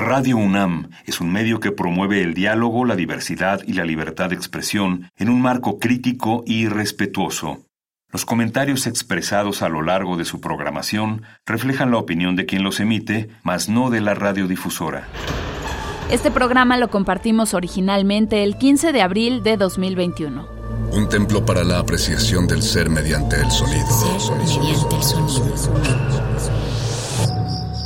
Radio UNAM es un medio que promueve el diálogo, la diversidad y la libertad de expresión en un marco crítico y respetuoso. Los comentarios expresados a lo largo de su programación reflejan la opinión de quien los emite, mas no de la radiodifusora. Este programa lo compartimos originalmente el 15 de abril de 2021. Un templo para la apreciación del ser mediante el sonido. mediante el sonido.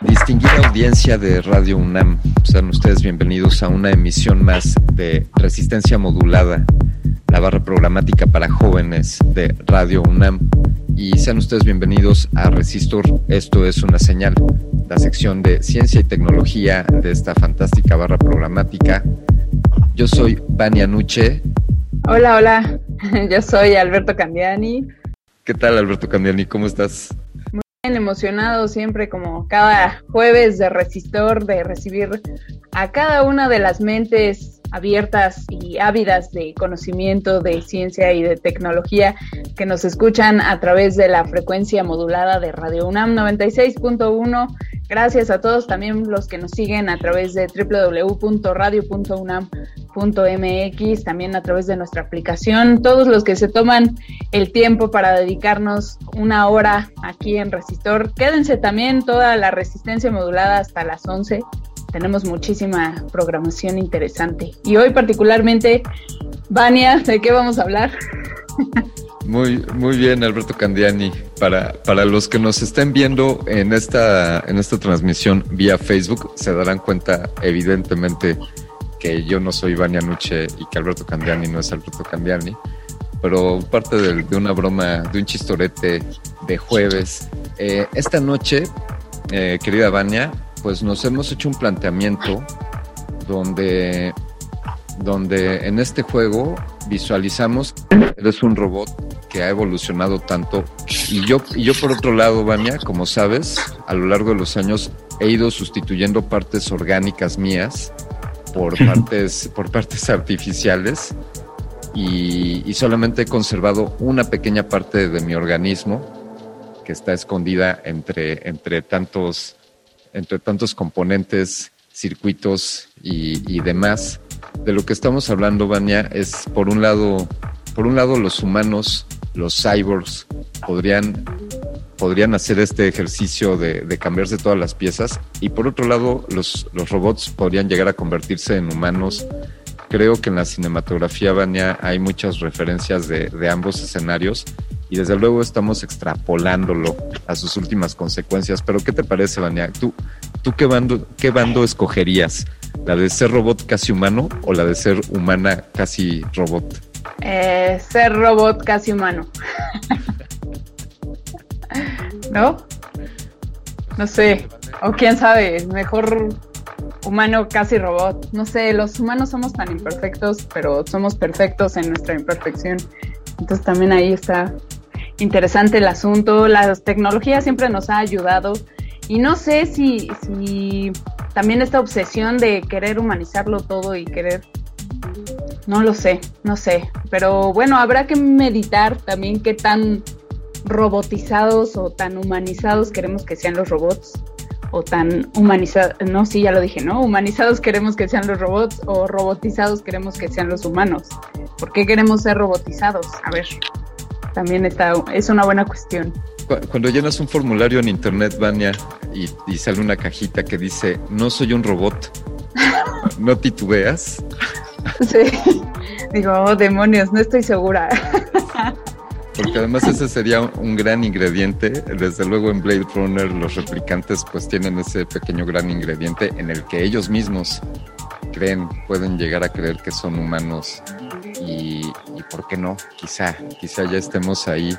Distinguida audiencia de Radio UNAM, sean ustedes bienvenidos a una emisión más de Resistencia Modulada, la barra programática para jóvenes de Radio UNAM. Y sean ustedes bienvenidos a Resistor, esto es una señal, la sección de ciencia y tecnología de esta fantástica barra programática. Yo soy Vania Nuche. Hola, hola, yo soy Alberto Candiani. ¿Qué tal, Alberto Candiani? ¿Cómo estás? Muy bien, emocionado siempre como cada jueves de Resistor, de recibir a cada una de las mentes abiertas y ávidas de conocimiento, de ciencia y de tecnología que nos escuchan a través de la frecuencia modulada de Radio UNAM 96.1. Gracias a todos también los que nos siguen a través de www.radio.unam.mx, también a través de nuestra aplicación, todos los que se toman el tiempo para dedicarnos una hora aquí en Resistor. Quédense también toda la resistencia modulada hasta las 11 tenemos muchísima programación interesante. Y hoy particularmente, Vania, ¿de qué vamos a hablar? Muy, muy bien, Alberto Candiani. Para, para los que nos estén viendo en esta, en esta transmisión vía Facebook, se darán cuenta evidentemente que yo no soy Vania Nuche y que Alberto Candiani no es Alberto Candiani, pero parte de, una broma, de un chistorete de jueves. Eh, esta noche, eh, querida Vania, pues nos hemos hecho un planteamiento donde, donde en este juego visualizamos eres un robot que ha evolucionado tanto. Y yo, y yo por otro lado, Vania, como sabes, a lo largo de los años he ido sustituyendo partes orgánicas mías por partes, por partes artificiales y, y solamente he conservado una pequeña parte de mi organismo que está escondida entre, entre tantos entre tantos componentes, circuitos y, demás. De lo que estamos hablando, Vania, es por un lado, por un lado los humanos, los cyborgs, podrían, podrían hacer este ejercicio de, cambiarse todas las piezas y por otro lado los, robots podrían llegar a convertirse en humanos. Creo que en la cinematografía, Vania, hay muchas referencias de, de ambos escenarios y desde luego estamos extrapolándolo a sus últimas consecuencias. Pero ¿qué te parece, Vania? ¿Tú, tú qué, bando, qué bando escogerías? ¿La de ser robot casi humano o la de ser humana casi robot? Eh, ser robot casi humano. ¿No? No sé. O quién sabe, mejor humano casi robot. No sé, los humanos somos tan imperfectos, pero somos perfectos en nuestra imperfección. Entonces también ahí está interesante el asunto. Las tecnologías siempre nos ha ayudado y no sé si, si también esta obsesión de querer humanizarlo todo y querer, no lo sé, no sé, pero bueno, habrá que meditar también qué tan robotizados o tan humanizados queremos que sean los robots o tan humanizados, no, sí, ya lo dije, ¿no? Humanizados queremos que sean los robots o robotizados queremos que sean los humanos. ¿Por qué queremos ser robotizados? A ver, también está, es una buena cuestión. Cuando llenas un formulario en internet, Vania, y, y sale una cajita que dice, no soy un robot, ¿no titubeas? Sí, digo, oh, demonios, no estoy segura. Porque además ese sería un gran ingrediente. Desde luego en Blade Runner los replicantes pues tienen ese pequeño gran ingrediente en el que ellos mismos creen, pueden llegar a creer que son humanos y, por qué no, quizá, quizá ya estemos ahí.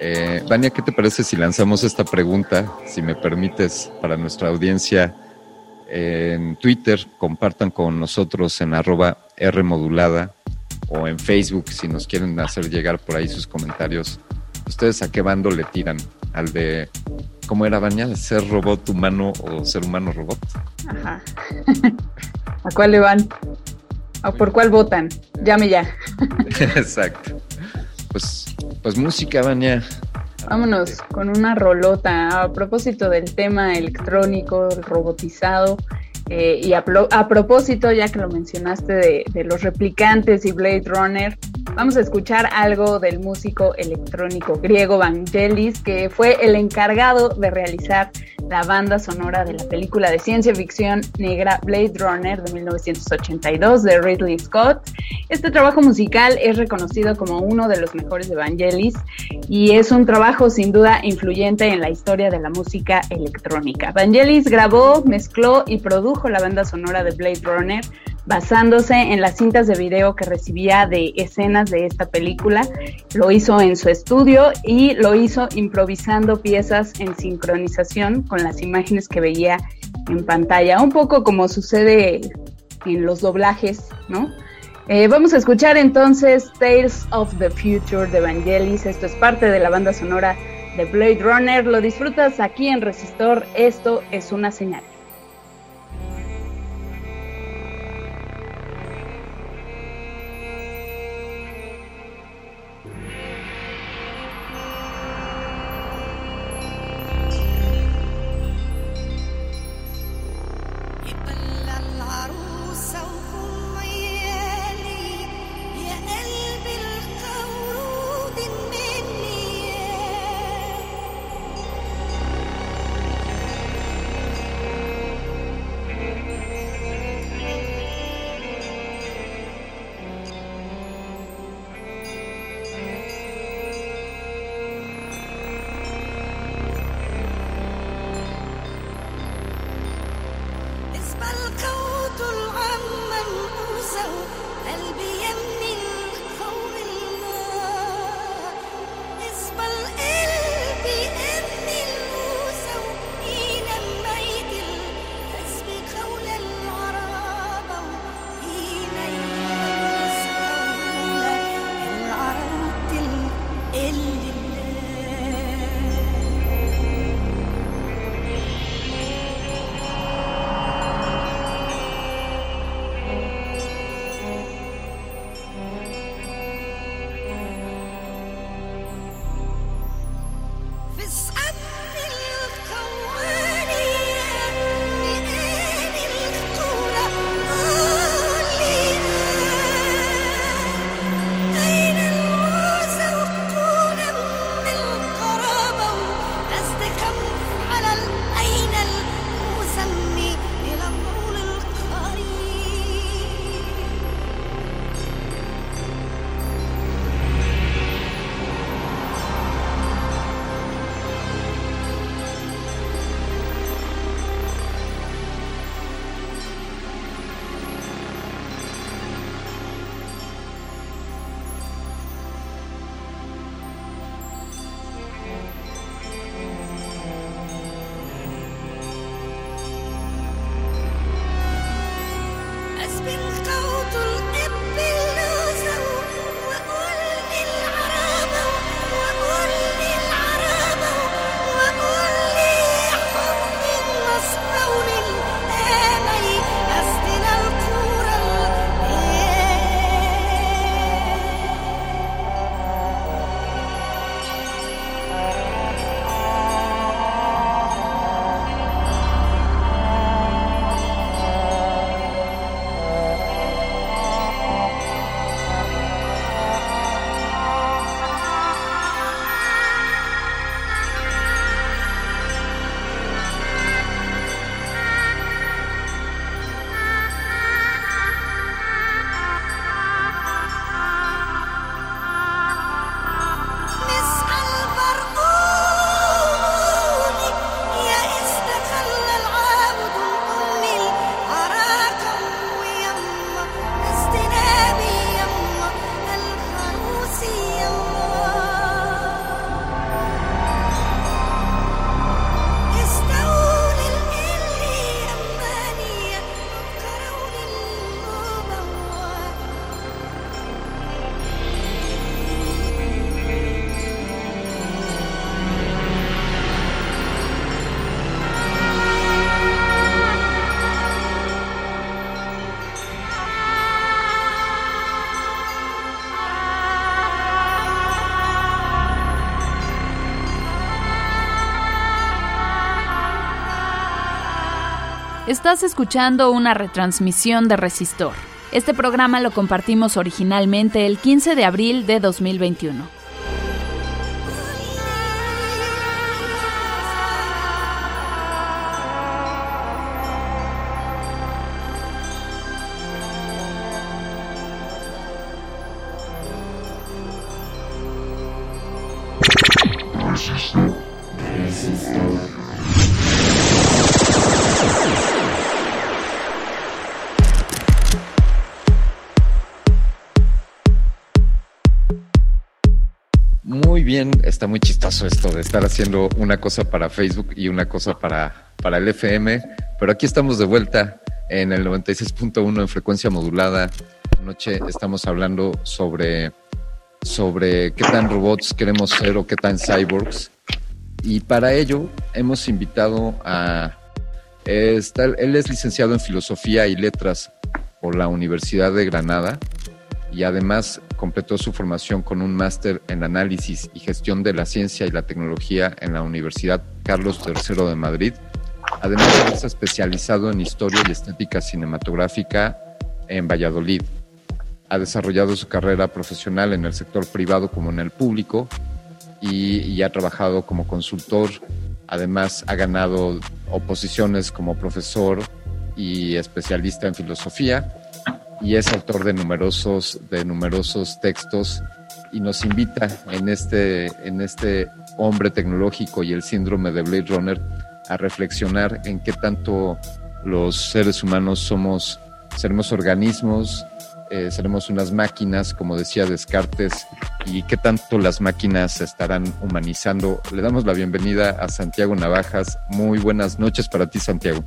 Eh, Vania, ¿qué te parece si lanzamos esta pregunta, si me permites, para nuestra audiencia en Twitter? Compartan con nosotros en arroba Rmodulada o en Facebook si nos quieren hacer llegar por ahí sus comentarios. ¿Ustedes a qué bando le tiran? ¿Al de cómo era Vania? ¿Ser robot humano o ser humano robot? Ajá. ¿A cuál le van? ¿O por cuál votan? Llame ya. Exacto. Pues, pues música, Vania. Vámonos con una rolota. A propósito del tema electrónico, robotizado, eh, y a, a, propósito, ya que lo mencionaste de, de, los replicantes y Blade Runner, vamos a escuchar algo del músico electrónico griego Vangelis, que fue el encargado de realizar la banda sonora de la película de ciencia ficción negra Blade Runner de 1982 de Ridley Scott. Este trabajo musical es reconocido como uno de los mejores de Vangelis y es un trabajo sin duda influyente en la historia de la música electrónica. Vangelis grabó, mezcló y produjo la banda sonora de Blade Runner basándose en las cintas de video que recibía de escenas de esta película. Lo hizo en su estudio y lo hizo improvisando piezas en sincronización con las imágenes que veía en pantalla, un poco como sucede en los doblajes, ¿no? Eh, vamos a escuchar entonces Tales of the Future de Vangelis. Esto es parte de la banda sonora de Blade Runner. Lo disfrutas aquí en Resistor. Esto es una señal. Estás escuchando una retransmisión de Resistor. Este programa lo compartimos originalmente el 15 de abril de 2021. Chistoso esto de estar haciendo una cosa para Facebook y una cosa para, para el FM, pero aquí estamos de vuelta en el 96.1 en frecuencia modulada. Anoche estamos hablando sobre, sobre qué tan robots queremos ser o qué tan cyborgs. Y para ello hemos invitado a... Está, él es licenciado en Filosofía y Letras por la Universidad de Granada y además completó su formación con un máster en análisis y gestión de la ciencia y la tecnología en la Universidad Carlos III de Madrid. Además de haberse especializado en historia y estética cinematográfica en Valladolid. Ha desarrollado su carrera profesional en el sector privado como en el público y, y ha trabajado como consultor. Además ha ganado oposiciones como profesor y especialista en filosofía y es autor de numerosos, de numerosos textos y nos invita en este, en este hombre tecnológico y el síndrome de Blade Runner a reflexionar en qué tanto los seres humanos somos, seremos organismos, eh, seremos unas máquinas, como decía Descartes, y qué tanto las máquinas se estarán humanizando. Le damos la bienvenida a Santiago Navajas. Muy buenas noches para ti, Santiago.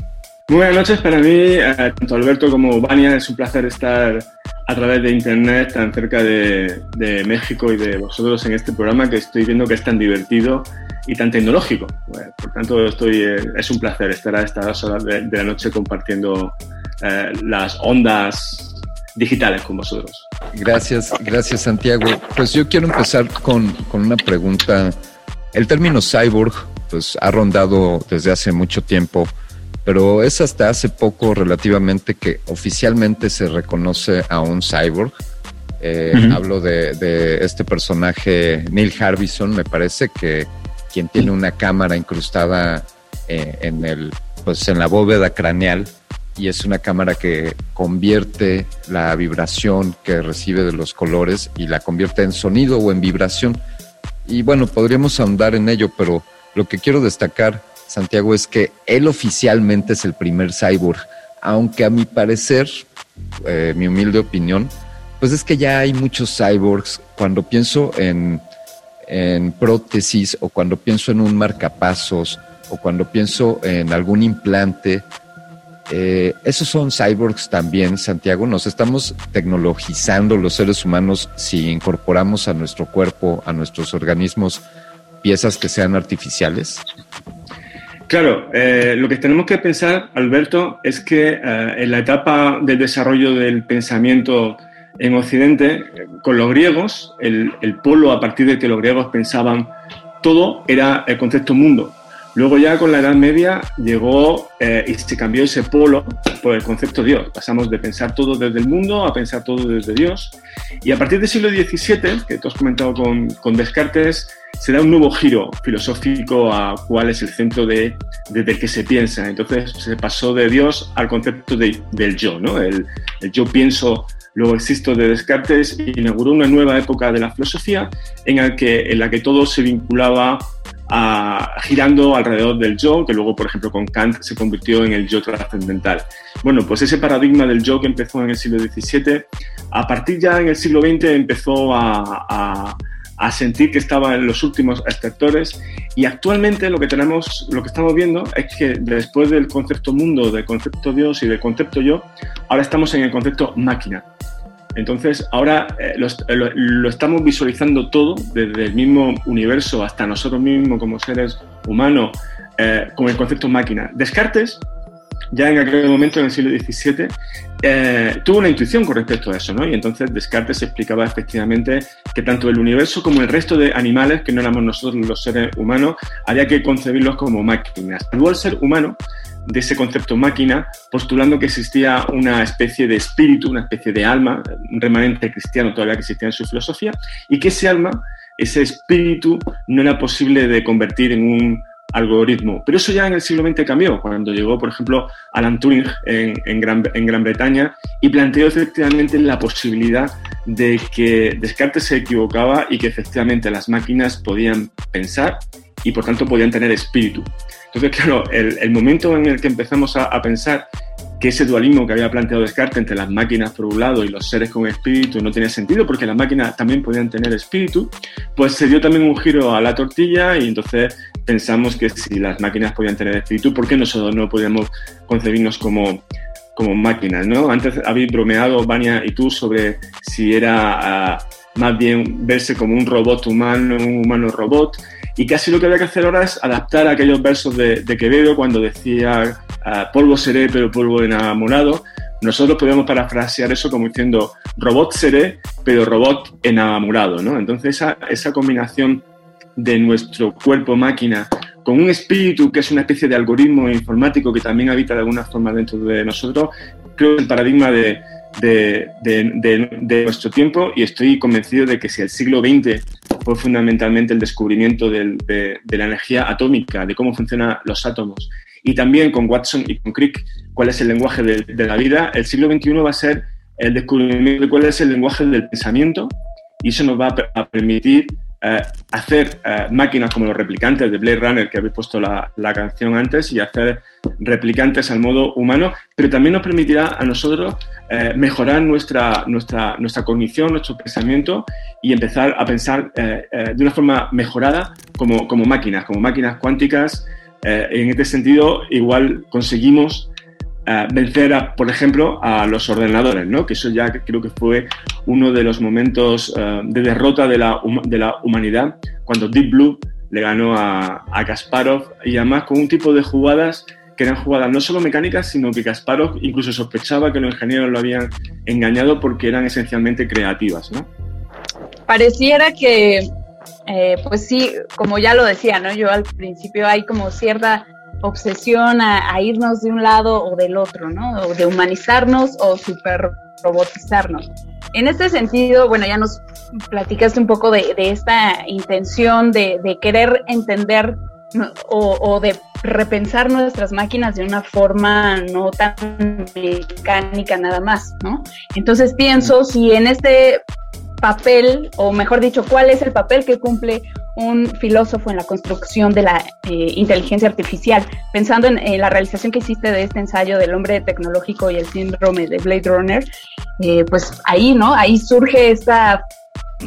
Buenas noches para mí, eh, tanto Alberto como Vania. Es un placer estar a través de Internet tan cerca de, de, México y de vosotros en este programa que estoy viendo que es tan divertido y tan tecnológico. Bueno, por tanto, estoy, eh, es un placer estar a estas horas de, de la noche compartiendo eh, las ondas digitales con vosotros. Gracias, gracias Santiago. Pues yo quiero empezar con, con una pregunta. El término cyborg pues, ha rondado desde hace mucho tiempo pero es hasta hace poco relativamente que oficialmente se reconoce a un cyborg. Eh, uh -huh. Hablo de, de, este personaje, Neil Harbison, me parece que quien tiene una cámara incrustada eh, en, el, pues en la bóveda craneal y es una cámara que convierte la vibración que recibe de los colores y la convierte en sonido o en vibración. Y bueno, podríamos ahondar en ello, pero lo que quiero destacar Santiago, es que él oficialmente es el primer cyborg, aunque a mi parecer, eh, mi humilde opinión, pues es que ya hay muchos cyborgs. Cuando pienso en, en prótesis o cuando pienso en un marcapasos o cuando pienso en algún implante, eh, esos son cyborgs también, Santiago. Nos estamos tecnologizando los seres humanos si incorporamos a nuestro cuerpo, a nuestros organismos, piezas que sean artificiales. Claro, eh, lo que tenemos que pensar, Alberto, es que eh, en la etapa del desarrollo del pensamiento en Occidente, con los griegos, el, el, polo a partir del que los griegos pensaban todo era el concepto mundo. Luego ya con la Edad Media llegó eh, y se cambió ese polo por el concepto Dios. Pasamos de pensar todo desde el mundo a pensar todo desde Dios. Y a partir del siglo XVII, que tú has comentado con, con Descartes, se da un nuevo giro filosófico a cuál es el centro de, desde el que se piensa. Entonces se pasó de Dios al concepto de, del yo, ¿no? El, yo pienso, luego existo de Descartes inauguró una nueva época de la filosofía en, el que, en la que todo se vinculaba a, girando alrededor del yo, que luego, por ejemplo, con Kant se convirtió en el yo trascendental. Bueno, pues ese paradigma del yo que empezó en el siglo XVII, a partir ya en el siglo XX empezó a, a a sentir que estaba en los últimos extractores y actualmente lo que tenemos, lo que estamos viendo es que después del concepto mundo, del concepto Dios y del concepto yo, ahora estamos en el concepto máquina. Entonces, ahora eh, lo, estamos visualizando todo, desde el mismo universo hasta nosotros mismos como seres humanos, eh, con el concepto máquina. Descartes, ya en aquel momento, en el siglo XVII, eh, tuvo una intuición con respecto a eso, ¿no? Y entonces Descartes explicaba efectivamente que tanto el universo como el resto de animales, que no éramos nosotros los seres humanos, había que concebirlos como máquinas. Luego el ser humano de ese concepto máquina, postulando que existía una especie de espíritu, una especie de alma, un remanente cristiano todavía que existía en su filosofía, y que ese alma, ese espíritu, no era posible de convertir en un algoritmo. Pero eso ya en el siglo XX cambió, cuando llegó, por ejemplo, Alan Turing en, Gran, Gran Bretaña y planteó efectivamente la posibilidad de que Descartes se equivocaba y que efectivamente las máquinas podían pensar y por tanto podían tener espíritu. Entonces, claro, el, momento en el que empezamos a, pensar que ese dualismo que había planteado Descartes entre las máquinas por un lado y los seres con espíritu no tenía sentido porque las máquinas también podían tener espíritu, pues se dio también un giro a la tortilla y entonces pensamos que si las máquinas podían tener espíritu, ¿por qué nosotros no podíamos concebirnos como, como máquinas? ¿no? Antes habéis bromeado, Vania y tú, sobre si era ah, más bien verse como un robot humano, un humano robot. Y casi lo que había que hacer ahora es adaptar aquellos versos de, Quevedo cuando decía ah, polvo seré, pero polvo enamorado. Nosotros podemos parafrasear eso como diciendo robot seré, pero robot enamorado. ¿no? Entonces esa, esa combinación de nuestro cuerpo máquina con un espíritu que es una especie de algoritmo informático que también habita de alguna forma dentro de nosotros, creo que el paradigma de, de, nuestro tiempo y estoy convencido de que si el siglo XX fue fundamentalmente el descubrimiento de, la energía atómica, de cómo funcionan los átomos, y también con Watson y con Crick cuál es el lenguaje de, la vida, el siglo XXI va a ser el descubrimiento de cuál es el lenguaje del pensamiento y eso nos va a permitir eh, hacer eh, máquinas como los replicantes de Blade Runner, que habéis puesto la, la, canción antes, y hacer replicantes al modo humano, pero también nos permitirá a nosotros eh, mejorar nuestra, nuestra, nuestra cognición, nuestro pensamiento y empezar a pensar de una forma mejorada como, como máquinas, como máquinas cuánticas. en este sentido, igual conseguimos vencer, a, por ejemplo, a los ordenadores, ¿no? que eso ya creo que fue uno de los momentos eh, de derrota de la, de la, humanidad, cuando Deep Blue le ganó a, a, Kasparov y además con un tipo de jugadas que eran jugadas no solo mecánicas, sino que Kasparov incluso sospechaba que los ingenieros lo habían engañado porque eran esencialmente creativas. ¿no? Pareciera que, eh, pues sí, como ya lo decía, ¿no? yo al principio hay como cierta obsesión a, irnos de un lado o del otro, ¿no? O de humanizarnos o super robotizarnos. En este sentido, bueno, ya nos platicaste un poco de, esta intención de, querer entender o, de repensar nuestras máquinas de una forma no tan mecánica nada más, ¿no? Entonces pienso si en este papel, o mejor dicho, cuál es el papel que cumple un filósofo en la construcción de la eh, inteligencia artificial, pensando en, la realización que hiciste de este ensayo del hombre tecnológico y el síndrome de Blade Runner, eh, pues ahí, ¿no? Ahí surge esta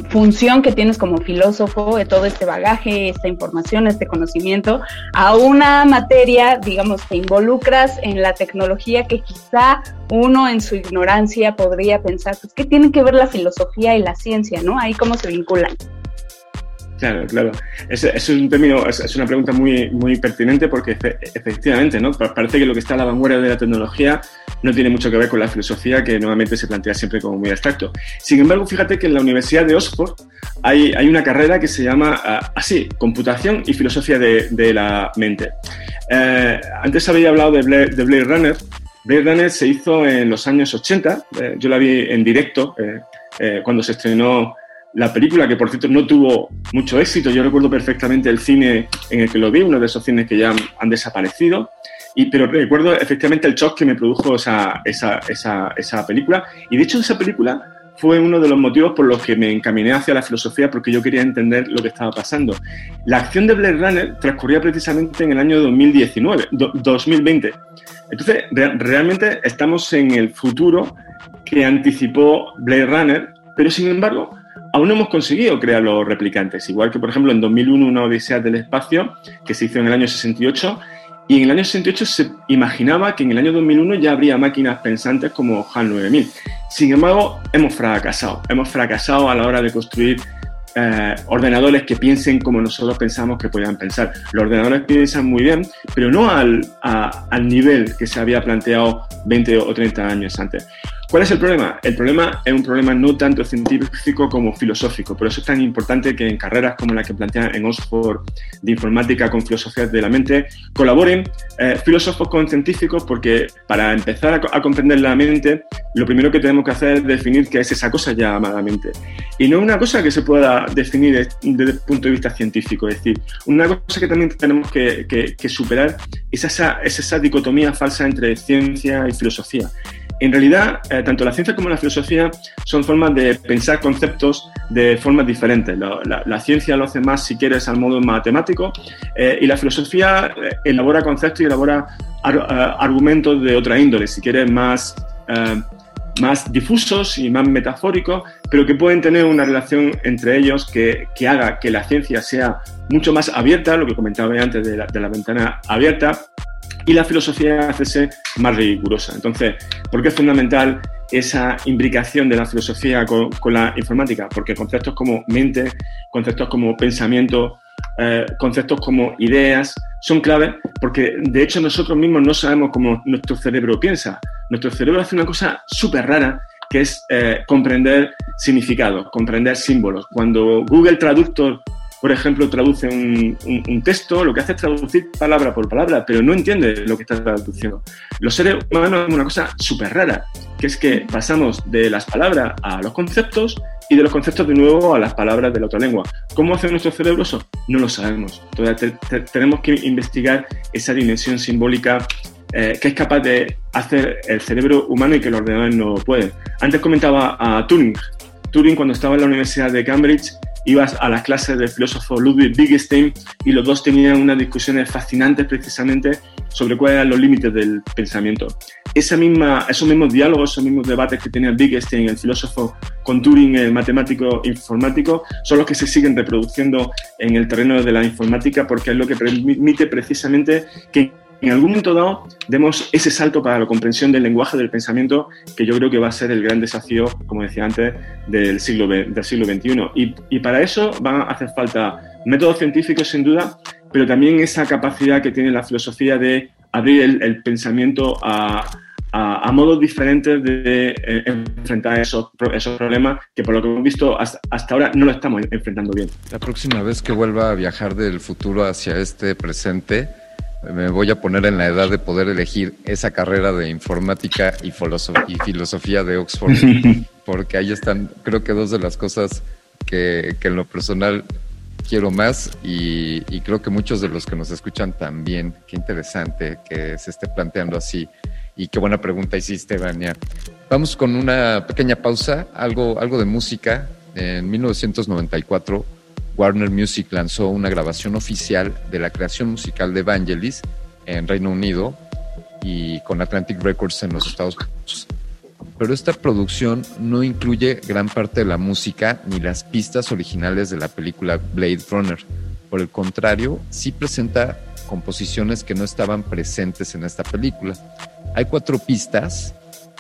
función que tienes como filósofo de todo este bagaje, esta información, este conocimiento, a una materia, digamos, que involucras en la tecnología que quizá uno en su ignorancia podría pensar, pues, ¿qué tienen que ver la filosofía y la ciencia, no? Ahí cómo se vinculan. Claro, claro. Es, un término, es, una pregunta muy, muy pertinente porque efectivamente, ¿no? Parece que lo que está a la vanguardia de la tecnología no tiene mucho que ver con la filosofía que nuevamente se plantea siempre como muy abstracto. Sin embargo, fíjate que en la Universidad de Oxford hay, una carrera que se llama ah, así, Computación y Filosofía de, la Mente. Eh, antes había hablado de Blade, de Blade Runner. Blade Runner se hizo en los años 80. Eh, yo la vi en directo eh, cuando se estrenó la película, que por cierto no tuvo mucho éxito, yo recuerdo perfectamente el cine en el que lo vi, uno de esos cines que ya han, desaparecido, y, pero recuerdo efectivamente el shock que me produjo esa, esa, esa, esa película. Y de hecho esa película fue uno de los motivos por los que me encaminé hacia la filosofía porque yo quería entender lo que estaba pasando. La acción de Blade Runner transcurría precisamente en el año 2019, 2020. Entonces, realmente estamos en el futuro que anticipó Blade Runner, pero sin embargo, aún no hemos conseguido crear los replicantes. Igual que, por ejemplo, en 2001 una Odisea del Espacio, que se hizo en el año 68, y en el año 68 se imaginaba que en el año 2001 ya habría máquinas pensantes como HAL 9000. Sin embargo, hemos fracasado. Hemos fracasado a la hora de construir eh, ordenadores que piensen como nosotros pensamos que podían pensar. Los ordenadores piensan muy bien, pero no al, al nivel que se había planteado 20 o 30 años antes. ¿Cuál es el problema? El problema es un problema no tanto científico como filosófico. Por eso es tan importante que en carreras como la que plantean en Oxford de informática con filosofía de la mente colaboren eh, filósofos con científicos porque para empezar a, a, comprender la mente lo primero que tenemos que hacer es definir qué es esa cosa llamada mente. Y no una cosa que se pueda definir desde el punto de vista científico. Es decir, una cosa que también tenemos que, que, que superar es esa, es esa dicotomía falsa entre ciencia y filosofía. En realidad, eh, tanto la ciencia como la filosofía son formas de pensar conceptos de formas diferentes. La, ciencia lo hace más, si quieres, al modo matemático eh, y la filosofía eh, elabora conceptos y elabora ar argumentos de otra índole, si quieres, más, más difusos y más metafóricos, pero que pueden tener una relación entre ellos que, que, haga que la ciencia sea mucho más abierta, lo que comentaba antes de la ventana abierta, y la filosofía hace más rigurosa. Entonces, ¿por qué es fundamental esa imbricación de la filosofía con, con la informática? Porque conceptos como mente, conceptos como pensamiento, eh, conceptos como ideas son claves porque de hecho nosotros mismos no sabemos cómo nuestro cerebro piensa. Nuestro cerebro hace una cosa súper rara que es eh, comprender significados, comprender símbolos. Cuando Google Traductor por ejemplo, traduce un, texto, lo que hace es traducir palabra por palabra, pero no entiende lo que está traduciendo. Los seres humanos es una cosa súper rara, que es que pasamos de las palabras a los conceptos y de los conceptos de nuevo a las palabras de la otra lengua. ¿Cómo hace nuestro cerebro? No lo sabemos. Todavía te, te, tenemos que investigar esa dimensión simbólica eh, que es capaz de hacer el cerebro humano y que los ordenadores no pueden. Antes comentaba a Turing. Turing, cuando estaba en la Universidad de Cambridge, ibas a las clases del filósofo Ludwig Wittgenstein y los dos tenían unas discusiones fascinantes precisamente sobre cuáles eran los límites del pensamiento. Esa misma, esos mismos diálogos, esos mismos debates que tenía Wittgenstein, el filósofo con Turing, el matemático informático, son los que se siguen reproduciendo en el terreno de la informática porque es lo que permite precisamente que en algún momento dado demos ese salto para la comprensión del lenguaje del pensamiento que yo creo que va a ser el gran desafío, como decía antes, del siglo, del siglo XXI. Y, y para eso van a hacer falta métodos científicos, sin duda, pero también esa capacidad que tiene la filosofía de abrir el, el pensamiento a, a, a, modos diferentes de eh, enfrentar esos, esos, problemas que por lo que hemos visto hasta, hasta, ahora no lo estamos enfrentando bien. La próxima vez que vuelva a viajar del futuro hacia este presente, me voy a poner en la edad de poder elegir esa carrera de informática y, y filosofía de Oxford, porque ahí están, creo que dos de las cosas que, que en lo personal quiero más y, y, creo que muchos de los que nos escuchan también. Qué interesante que se esté planteando así y qué buena pregunta hiciste, Vania. Vamos con una pequeña pausa, algo, algo de música. En 1994 Warner Music lanzó una grabación oficial de la creación musical de Vangelis en Reino Unido y con Atlantic Records en los Estados Unidos. Pero esta producción no incluye gran parte de la música ni las pistas originales de la película Blade Runner. Por el contrario, sí presenta composiciones que no estaban presentes en esta película. Hay cuatro pistas,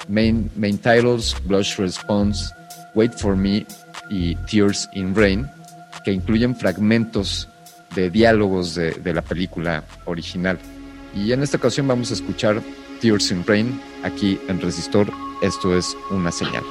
main, main titles, Blush Response, Wait for Me y Tears in Rain, que incluyen fragmentos de diálogos de, la película original. Y en esta ocasión vamos a escuchar Tears in Rain aquí en Resistor. Esto es una señal.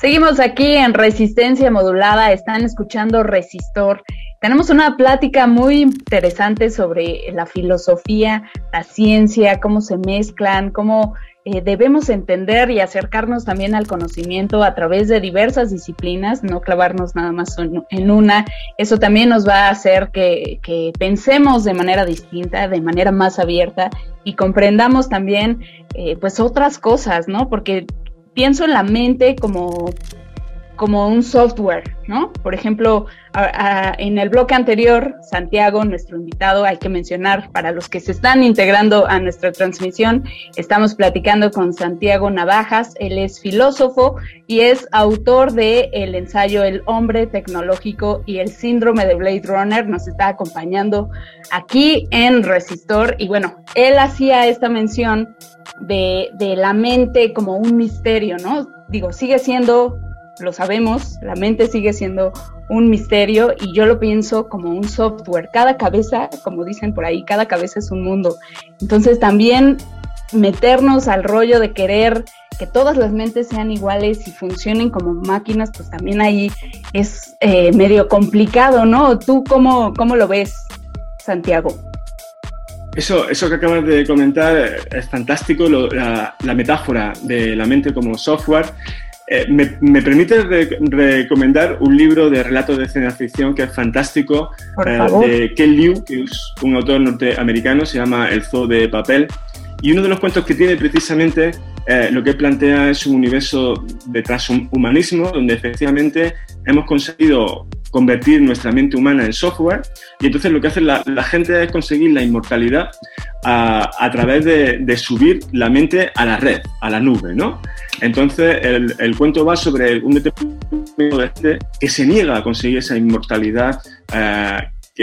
Seguimos aquí en Resistencia Modulada, están escuchando Resistor. Tenemos una plática muy interesante sobre la filosofía, la ciencia, cómo se mezclan, cómo eh, debemos entender y acercarnos también al conocimiento a través de diversas disciplinas, no clavarnos nada más en una. Eso también nos va a hacer que, pensemos de manera distinta, de manera más abierta y comprendamos también eh, pues otras cosas, ¿no? Porque pienso en la mente como, como un software, ¿no? Por ejemplo, en el bloque anterior, Santiago, nuestro invitado, hay que mencionar para los que se están integrando a nuestra transmisión, estamos platicando con Santiago Navajas, él es filósofo y es autor de el ensayo El hombre tecnológico y el síndrome de Blade Runner, nos está acompañando aquí en Resistor y bueno, él hacía esta mención de, de la mente como un misterio, ¿no? Digo, sigue siendo, lo sabemos, la mente sigue siendo un misterio y yo lo pienso como un software. Cada cabeza, como dicen por ahí, cada cabeza es un mundo. Entonces también meternos al rollo de querer que todas las mentes sean iguales y funcionen como máquinas, pues también ahí es eh, medio complicado, ¿no? ¿Tú cómo, cómo lo ves, Santiago? Eso, eso que acabas de comentar es fantástico, la, metáfora de la mente como software. Eh, me, me, permite recomendar un libro de relatos de ciencia ficción que es fantástico, eh, de Ken Liu, que es un autor norteamericano, se llama El Zoo de Papel. Y uno de los cuentos que tiene precisamente eh, lo que plantea es un universo de transhumanismo, donde efectivamente hemos conseguido convertir nuestra mente humana en software y entonces lo que hace la, gente es conseguir la inmortalidad a, través de, subir la mente a la red, a la nube, ¿no? Entonces el, cuento va sobre un determinado que se niega a conseguir esa inmortalidad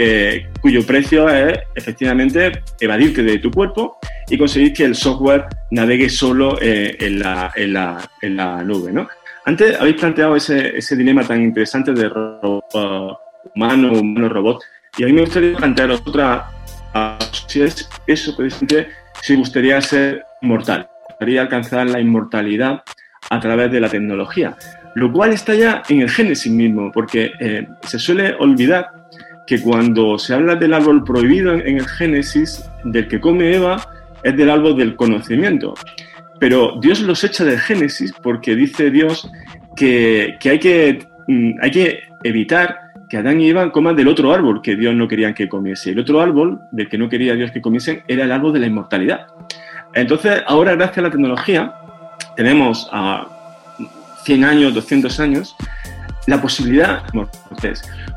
eh, cuyo precio es efectivamente evadirte de tu cuerpo y conseguir que el software navegue solo eh, en, la, en la nube, ¿no? Antes habéis planteado ese, dilema tan interesante de humano, humano-robot, y a mí me gustaría plantearos otra, si es eso precisamente, si gustaría ser inmortal, gustaría alcanzar la inmortalidad a través de la tecnología, lo cual está ya en el Génesis mismo, porque eh, se suele olvidar que cuando se habla del árbol prohibido en el Génesis, del que come Eva, es del árbol del conocimiento. Pero Dios los echa del Génesis porque dice Dios que, hay, que mm, hay que evitar que Adán y Eva coman del otro árbol que Dios no quería que comiese. El otro árbol del que no quería Dios que comiesen era el árbol de la inmortalidad. Entonces, ahora gracias a la tecnología, tenemos a 100 años, 200 años, la posibilidad,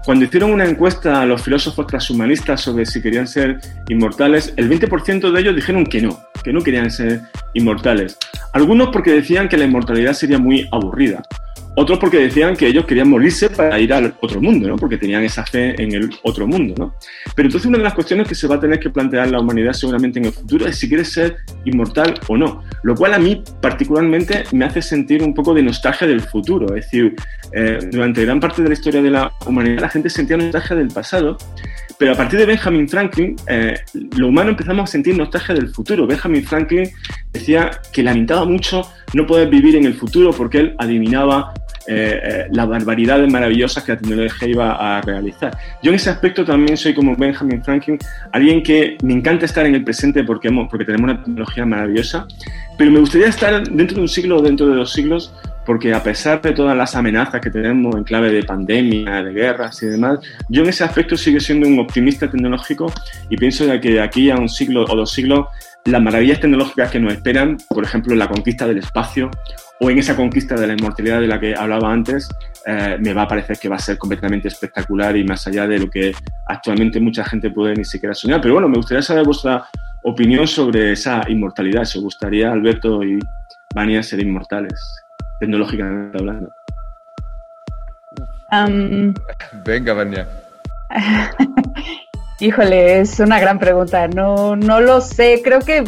cuando hicieron una encuesta a los filósofos transhumanistas sobre si querían ser inmortales, el 20% de ellos dijeron que no, que no querían ser inmortales. Algunos porque decían que la inmortalidad sería muy aburrida. Otros porque decían que ellos querían morirse para ir al otro mundo, ¿no? Porque tenían esa fe en el otro mundo, ¿no? Pero entonces una de las cuestiones que se va a tener que plantear la humanidad seguramente en el futuro es si quiere ser inmortal o no. Lo cual a mí particularmente me hace sentir un poco de nostalgia del futuro. Es decir, eh, durante gran parte de la historia de la humanidad la gente sentía nostalgia del pasado, pero a partir de Benjamin Franklin, eh, lo humano empezamos a sentir nostalgia del futuro. Benjamin Franklin decía que lamentaba mucho no poder vivir en el futuro porque él adivinaba eh, eh, las barbaridades maravillosas que la tecnología iba a realizar. Yo en ese aspecto también soy como Benjamin Franklin, alguien que me encanta estar en el presente porque, porque tenemos una tecnología maravillosa, pero me gustaría estar dentro de un siglo o dentro de dos siglos porque a pesar de todas las amenazas que tenemos en clave de pandemia, de guerras y demás, yo en ese aspecto sigo siendo un optimista tecnológico y pienso que de aquí a un siglo o dos siglos las maravillas tecnológicas que nos esperan, por ejemplo, la conquista del espacio o en esa conquista de la inmortalidad de la que hablaba antes, eh, me va a parecer que va a ser completamente espectacular y más allá de lo que actualmente mucha gente puede ni siquiera soñar. Pero bueno, me gustaría saber vuestra opinión sobre esa inmortalidad. Si os gustaría, Alberto y Vania, ser inmortales, tecnológicamente hablando. Venga, Vania. Híjole, es una gran pregunta. No, no lo sé. Creo que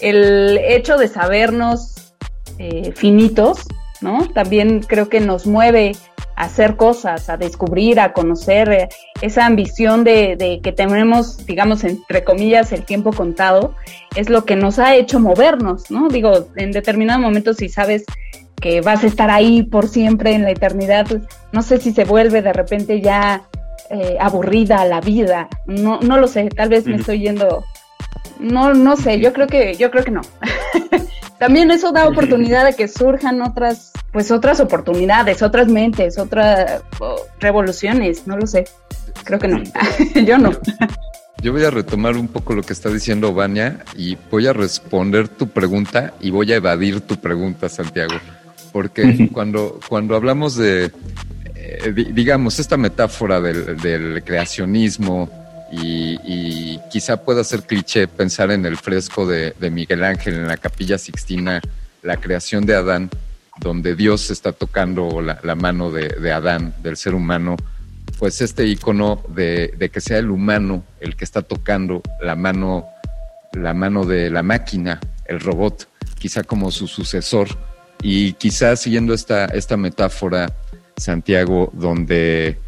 el hecho de sabernos eh, finitos, ¿no? También creo que nos mueve a hacer cosas, a descubrir, a conocer eh, esa ambición de, de, que tenemos, digamos, entre comillas, el tiempo contado, es lo que nos ha hecho movernos, ¿no? Digo, en determinado momento si sabes que vas a estar ahí por siempre en la eternidad, pues, no sé si se vuelve de repente ya eh, aburrida la vida. No, no lo sé, tal vez me estoy yendo. No, no sé, yo creo que, yo creo que no. También eso da oportunidad de que surjan otras, pues otras oportunidades, otras mentes, otras revoluciones, no lo sé. Creo que no. yo no. Yo voy a retomar un poco lo que está diciendo Vania y voy a responder tu pregunta y voy a evadir tu pregunta, Santiago. Porque cuando, cuando hablamos de, eh, digamos, esta metáfora del, creacionismo y, quizá pueda ser cliché pensar en el fresco de, Miguel Ángel en la capilla Sixtina, la creación de Adán, donde Dios está tocando la, mano de, Adán, del ser humano pues este icono de, que sea el humano el que está tocando la mano, la mano de la máquina, el robot, quizá como su sucesor. Y quizá siguiendo esta, esta metáfora, Santiago, donde,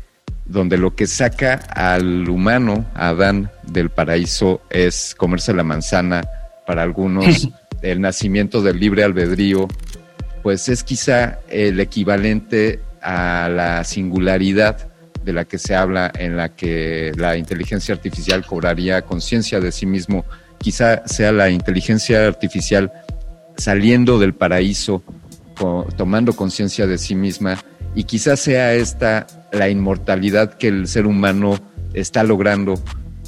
donde lo que saca al humano, a Adán, del paraíso es comerse la manzana, para algunos. El nacimiento del libre albedrío, pues es quizá el equivalente a la singularidad de la que se habla, en la que la inteligencia artificial cobraría conciencia de sí mismo, quizá sea la inteligencia artificial saliendo del paraíso, tomando conciencia de sí misma, y quizá sea esta la inmortalidad que el ser humano está logrando,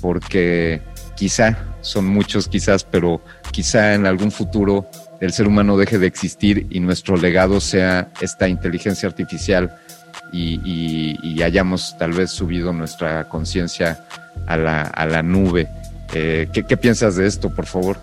porque quizá, son muchos quizás, pero quizá en algún futuro el ser humano deje de existir y nuestro legado sea esta inteligencia artificial y, hayamos tal vez subido nuestra conciencia a la, a la nube. Eh, ¿qué, piensas de esto, por favor?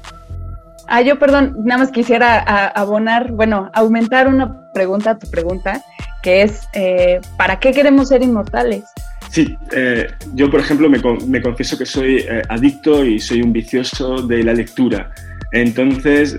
Ah, yo perdón, nada más quisiera abonar, bueno, aumentar una pregunta a tu pregunta, que es, eh, ¿para qué queremos ser inmortales? Sí, eh, yo por ejemplo me, me confieso que soy adicto y soy un vicioso de la lectura. Entonces,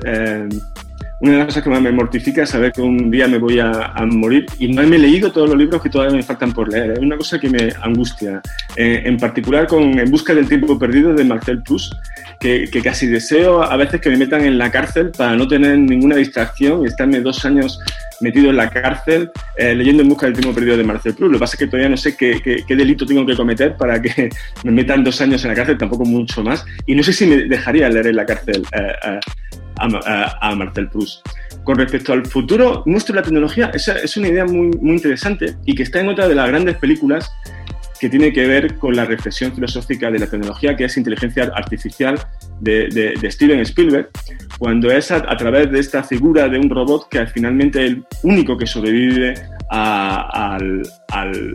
una de las cosas que más me mortifica es saber que un día me voy a, morir y no he leído todos los libros que todavía me faltan por leer. Es una cosa que me angustia. Eh, en particular con En busca del tiempo perdido de Marcel Proust, que, casi deseo a veces que me metan en la cárcel para no tener ninguna distracción y estarme dos años metido en la cárcel eh, leyendo En busca del tiempo perdido de Marcel Proust. Lo que pasa es que todavía no sé qué, delito tengo que cometer para que me metan dos años en la cárcel, tampoco mucho más. Y no sé si me dejaría leer en la cárcel. Eh, a, Marcel Proust. Con respecto al futuro nuestro de la tecnología, esa es una idea muy, muy interesante y que está en otra de las grandes películas que tiene que ver con la reflexión filosófica de la tecnología, que es inteligencia artificial de, Steven Spielberg, cuando es a, través de esta figura de un robot que finalmente el único que sobrevive al,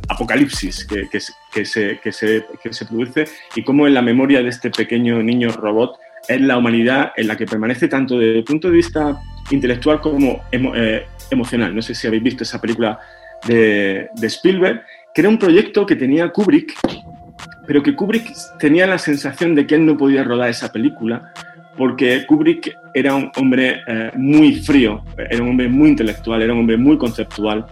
apocalipsis que, que, se, que, se, que se produce y cómo en la memoria de este pequeño niño robot es la humanidad en la que permanece tanto desde el punto de vista intelectual como eh, emocional. No sé si habéis visto esa película de, Spielberg, que era un proyecto que tenía Kubrick, pero que Kubrick tenía la sensación de que él no podía rodar esa película porque Kubrick era un hombre eh, muy frío, era un hombre muy intelectual, era un hombre muy conceptual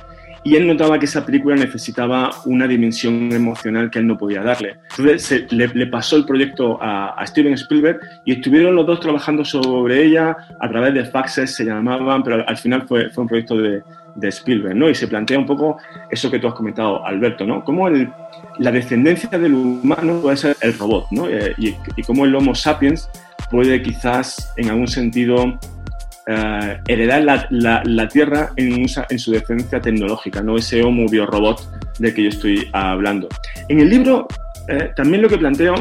y él notaba que esa película necesitaba una dimensión emocional que él no podía darle. Entonces le, pasó el proyecto a, Steven Spielberg y estuvieron los dos trabajando sobre ella a través de faxes, se llamaban, pero al, final fue, fue un proyecto de, de, Spielberg, ¿no? Y se plantea un poco eso que tú has comentado, Alberto, ¿no? Cómo la descendencia del humano puede ser el robot, ¿no? Eh, y, cómo el Homo sapiens puede quizás en algún sentido eh, heredar la, Tierra en, su descendencia tecnológica, no ese homo biorobot del que yo estoy hablando. En el libro eh, también lo que planteo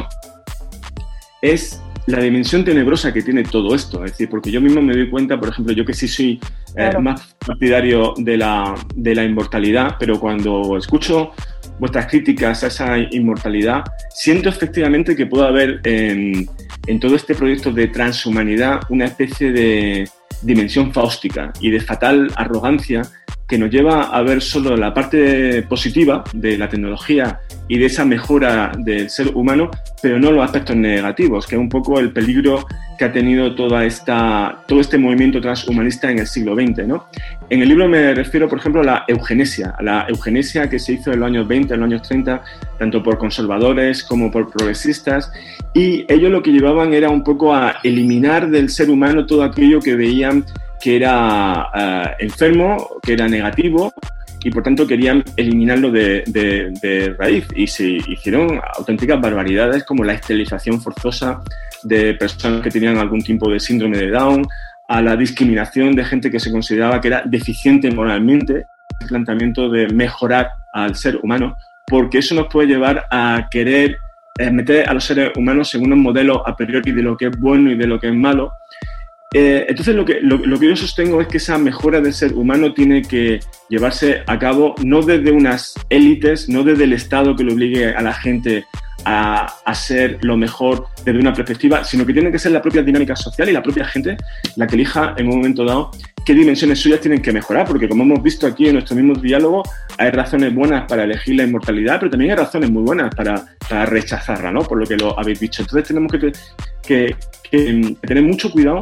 es la dimensión tenebrosa que tiene todo esto. Es decir, porque yo mismo me doy cuenta, por ejemplo, yo que sí soy eh, más partidario de la, de la inmortalidad, pero cuando escucho vuestras críticas a esa inmortalidad, siento efectivamente que puede haber en, en todo este proyecto de transhumanidad una especie de, dimensión fáustica y de fatal arrogancia que nos lleva a ver solo la parte positiva de la tecnología y de esa mejora del ser humano, pero no los aspectos negativos, que es un poco el peligro que ha tenido toda esta, todo este movimiento transhumanista en el siglo XX. ¿no? En el libro me refiero, por ejemplo, a la eugenesia, a la eugenesia que se hizo en los años 20, en los años 30, tanto por conservadores como por progresistas, y ellos lo que llevaban era un poco a eliminar del ser humano todo aquello que veían que era eh, enfermo, que era negativo y por tanto querían eliminarlo de, de, raíz. Y se hicieron auténticas barbaridades como la esterilización forzosa de personas que tenían algún tipo de síndrome de Down, a la discriminación de gente que se consideraba que era deficiente moralmente, el planteamiento de mejorar al ser humano, porque eso nos puede llevar a querer eh, meter a los seres humanos en unos modelos a priori de lo que es bueno y de lo que es malo, eh, entonces lo que, lo, que yo sostengo es que esa mejora del ser humano tiene que llevarse a cabo no desde unas élites, no desde el Estado que le obligue a la gente a, ser lo mejor desde una perspectiva, sino que tiene que ser la propia dinámica social y la propia gente la que elija en un momento dado qué dimensiones suyas tienen que mejorar, porque como hemos visto aquí en nuestro mismo diálogo, hay razones buenas para elegir la inmortalidad, pero también hay razones muy buenas para, para rechazarla, ¿no? Por lo que lo habéis dicho. Entonces tenemos que, que, que tener mucho cuidado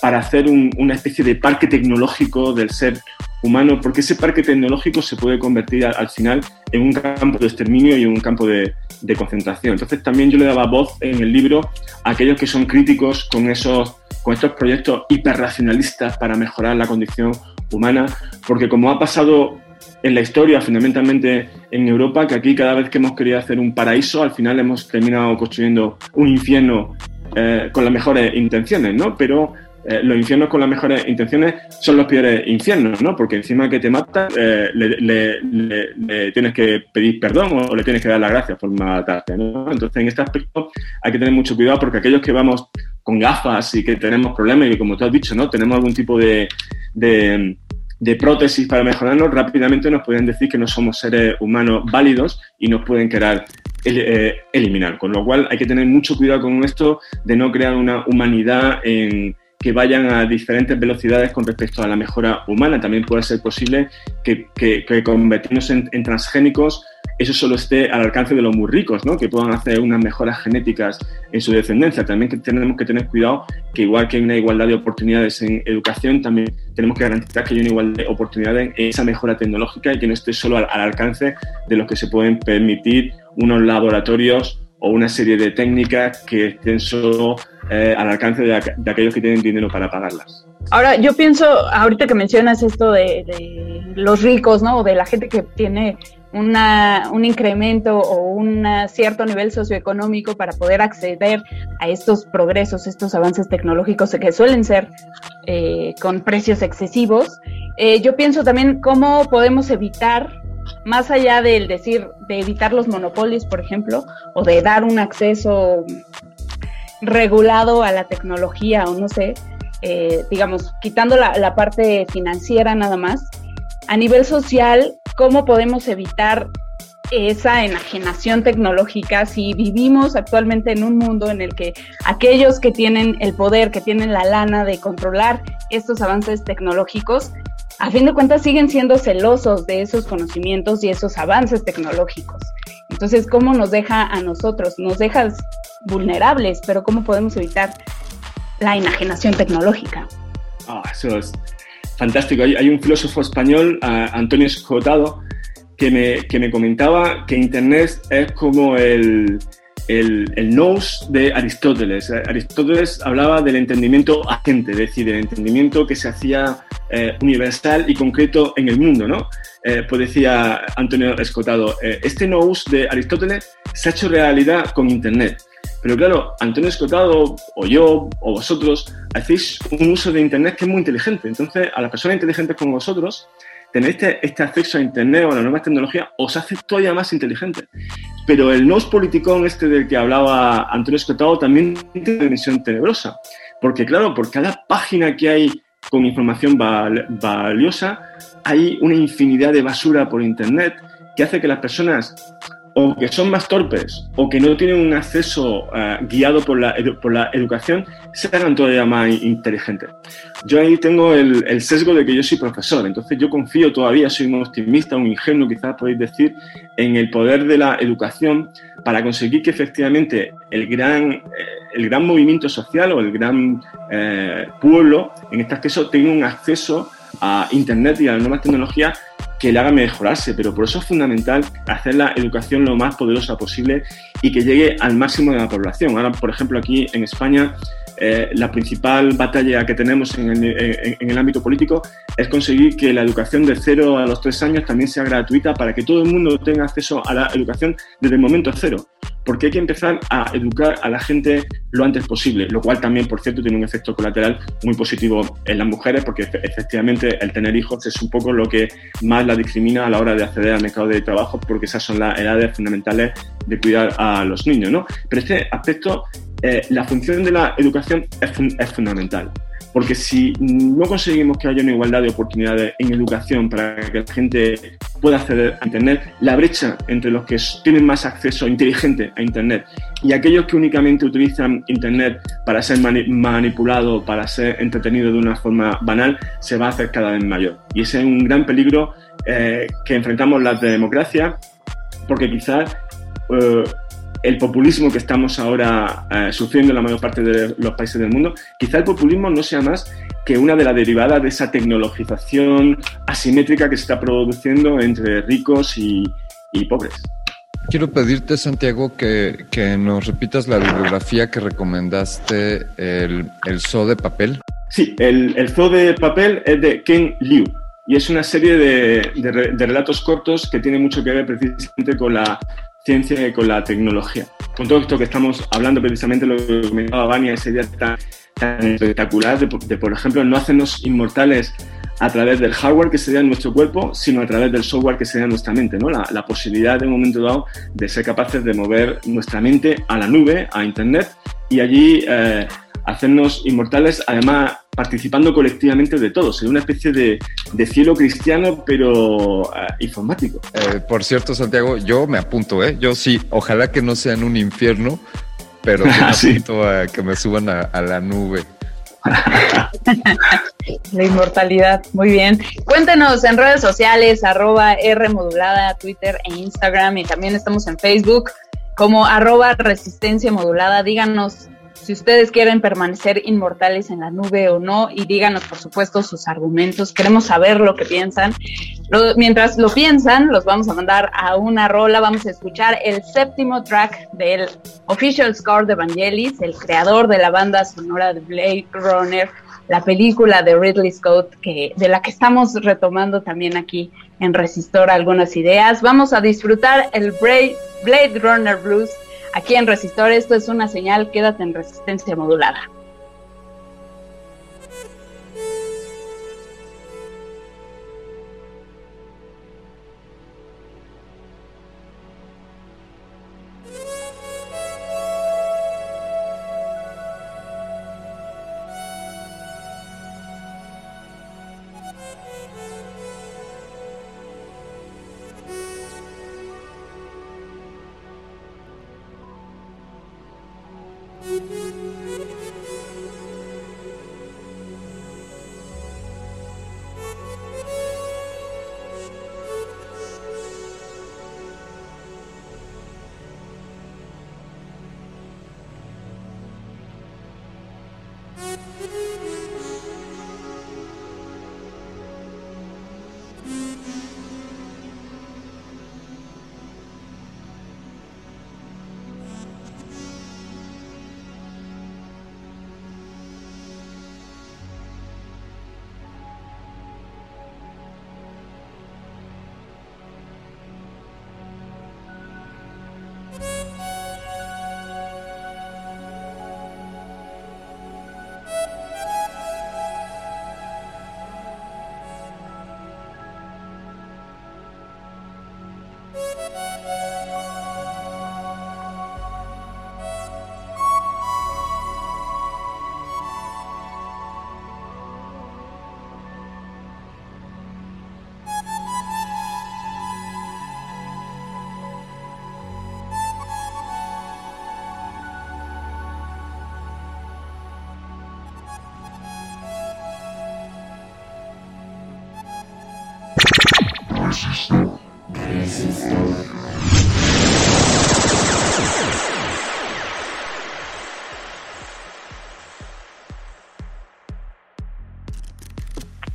para hacer una especie de parque tecnológico del ser humano, porque ese parque tecnológico se puede convertir al, final en un campo de exterminio y en un campo de, concentración. Entonces también yo le daba voz en el libro a aquellos que son críticos con, esos, con estos proyectos hiperracionalistas para mejorar la condición humana, porque como ha pasado en la historia, fundamentalmente en Europa, que aquí cada vez que hemos querido hacer un paraíso, al final hemos terminado construyendo un infierno eh, con las mejores intenciones, ¿no? Pero eh, los infiernos con las mejores intenciones son los peores infiernos, ¿no? Porque encima que te matan, eh, le, tienes que pedir perdón o le tienes que dar las gracias por matarte, ¿no? Entonces, en este aspecto hay que tener mucho cuidado porque aquellos que vamos con gafas y que tenemos problemas y como tú has dicho, ¿no? Tenemos algún tipo de, de, prótesis para mejorarnos, rápidamente nos pueden decir que no somos seres humanos válidos y nos pueden querer eh, eliminar. Con lo cual hay que tener mucho cuidado con esto de no crear una humanidad en que vayan a diferentes velocidades con respecto a la mejora humana. También puede ser posible que, que, que convertirnos en, transgénicos eso solo esté al alcance de los muy ricos, ¿no? que puedan hacer unas mejoras genéticas en su descendencia. También que tenemos que tener cuidado que igual que hay una igualdad de oportunidades en educación, también tenemos que garantizar que hay una igualdad de oportunidades en esa mejora tecnológica y que no esté solo al, al alcance de los que se pueden permitir unos laboratorios o una serie de técnicas que estén solo eh, al alcance de, aquellos que tienen dinero para pagarlas. Ahora, yo pienso, ahorita que mencionas esto de, los ricos, ¿no? O de la gente que tiene una, un incremento o un cierto nivel socioeconómico para poder acceder a estos progresos, estos avances tecnológicos que suelen ser eh, con precios excesivos. Eh, yo pienso también cómo podemos evitar más allá del decir, de evitar los monopolios, por ejemplo, o de dar un acceso regulado a la tecnología, o no sé, eh, digamos, quitando la, la parte financiera nada más, a nivel social, ¿cómo podemos evitar esa enajenación tecnológica si vivimos actualmente en un mundo en el que aquellos que tienen el poder, que tienen la lana de controlar estos avances tecnológicos, a fin de cuentas siguen siendo celosos de esos conocimientos y esos avances tecnológicos. Entonces, ¿cómo nos deja a nosotros? Nos deja vulnerables, pero ¿cómo podemos evitar la enajenación tecnológica? Ah, eso es fantástico. Hay, un filósofo español, Antonio Escotado, que me, que me comentaba que Internet es como el, el, el nous de Aristóteles. Aristóteles hablaba del entendimiento agente, es decir, del entendimiento que se hacía eh, universal y concreto en el mundo, ¿no? Eh, pues decía Antonio Escotado, eh, este nous de Aristóteles se ha hecho realidad con Internet. Pero claro, Antonio Escotado, o yo, o vosotros, hacéis un uso de Internet que es muy inteligente. Entonces, a las personas inteligentes como vosotros, tener este, este, acceso a Internet o a las nuevas tecnologías os hace todavía más inteligente. Pero el nos politicón este del que hablaba Antonio Escotado también tiene una dimensión tenebrosa. Porque claro, por cada página que hay con información valiosa, hay una infinidad de basura por Internet que hace que las personas o que son más torpes o que no tienen un acceso eh, guiado por la, por la educación, todavía más inteligentes. Yo ahí tengo el, sesgo de que yo soy profesor, entonces yo confío todavía, soy un optimista, un ingenuo quizás podéis decir, en el poder de la educación para conseguir que efectivamente el gran, eh, el gran movimiento social o el gran eh, pueblo, en este caso, tenga un acceso a Internet y a las nuevas tecnologías que le haga mejorarse, pero por eso es fundamental hacer la educación lo más poderosa posible y que llegue al máximo de la población. Ahora, por ejemplo, aquí en España, eh, la principal batalla que tenemos en el, en el, ámbito político es conseguir que la educación de cero a los tres años también sea gratuita para que todo el mundo tenga acceso a la educación desde el momento cero porque hay que empezar a educar a la gente lo antes posible, lo cual también, por cierto, tiene un efecto colateral muy positivo en las mujeres, porque efectivamente el tener hijos es un poco lo que más la discrimina a la hora de acceder al mercado de trabajo, porque esas son las edades fundamentales de cuidar a los niños, ¿no? Pero este aspecto, eh, la función de la educación es, es fundamental. Porque si no conseguimos que haya una igualdad de oportunidades en educación para que la gente pueda acceder a Internet, la brecha entre los que tienen más acceso inteligente a Internet y aquellos que únicamente utilizan Internet para ser manipulado, para ser entretenido de una forma banal, se va a hacer cada vez mayor. Y ese es un gran peligro eh, que enfrentamos las democracias, porque quizás eh, el populismo que estamos ahora eh, sufriendo en la mayor parte de los países del mundo, quizá el populismo no sea más que una de las derivadas de esa tecnologización asimétrica que se está produciendo entre ricos y, pobres. Quiero pedirte, Santiago, que, nos repitas la bibliografía que recomendaste, el, el zoo de papel. Sí, el, el zoo de papel es de Ken Liu y es una serie de, de, relatos cortos que tiene mucho que ver precisamente con la ciencia con la tecnología. Con todo esto que estamos hablando, precisamente lo que comentaba Vania, esa idea tan, espectacular de, por ejemplo, no hacernos inmortales a través del hardware que sería nuestro cuerpo, sino a través del software que sería nuestra mente, ¿no? La, la posibilidad en un momento dado de ser capaces de mover nuestra mente a la nube, a Internet, y allí eh, hacernos inmortales, además participando colectivamente de todos, en una especie de, cielo cristiano, pero eh, informático. Eh, por cierto, Santiago, yo me apunto, ¿eh? Yo sí, ojalá que no sea en un infierno, pero me apunto a que me suban a, la nube. la inmortalidad, muy bien. Cuéntenos en redes sociales, arroba R modulada, Twitter e Instagram, y también estamos en Facebook como arroba resistencia modulada. Díganos si ustedes quieren permanecer inmortales en la nube o no y díganos por supuesto sus argumentos, queremos saber lo que piensan. mientras lo piensan, los vamos a mandar a una rola, vamos a escuchar el séptimo track del Official Score de Vangelis, el creador de la banda sonora de Blade Runner, la película de Ridley Scott, que, de la que estamos retomando también aquí en Resistor algunas ideas. Vamos a disfrutar el Blade Runner Blues Aquí en Resistor esto es una señal, quédate en resistencia modulada.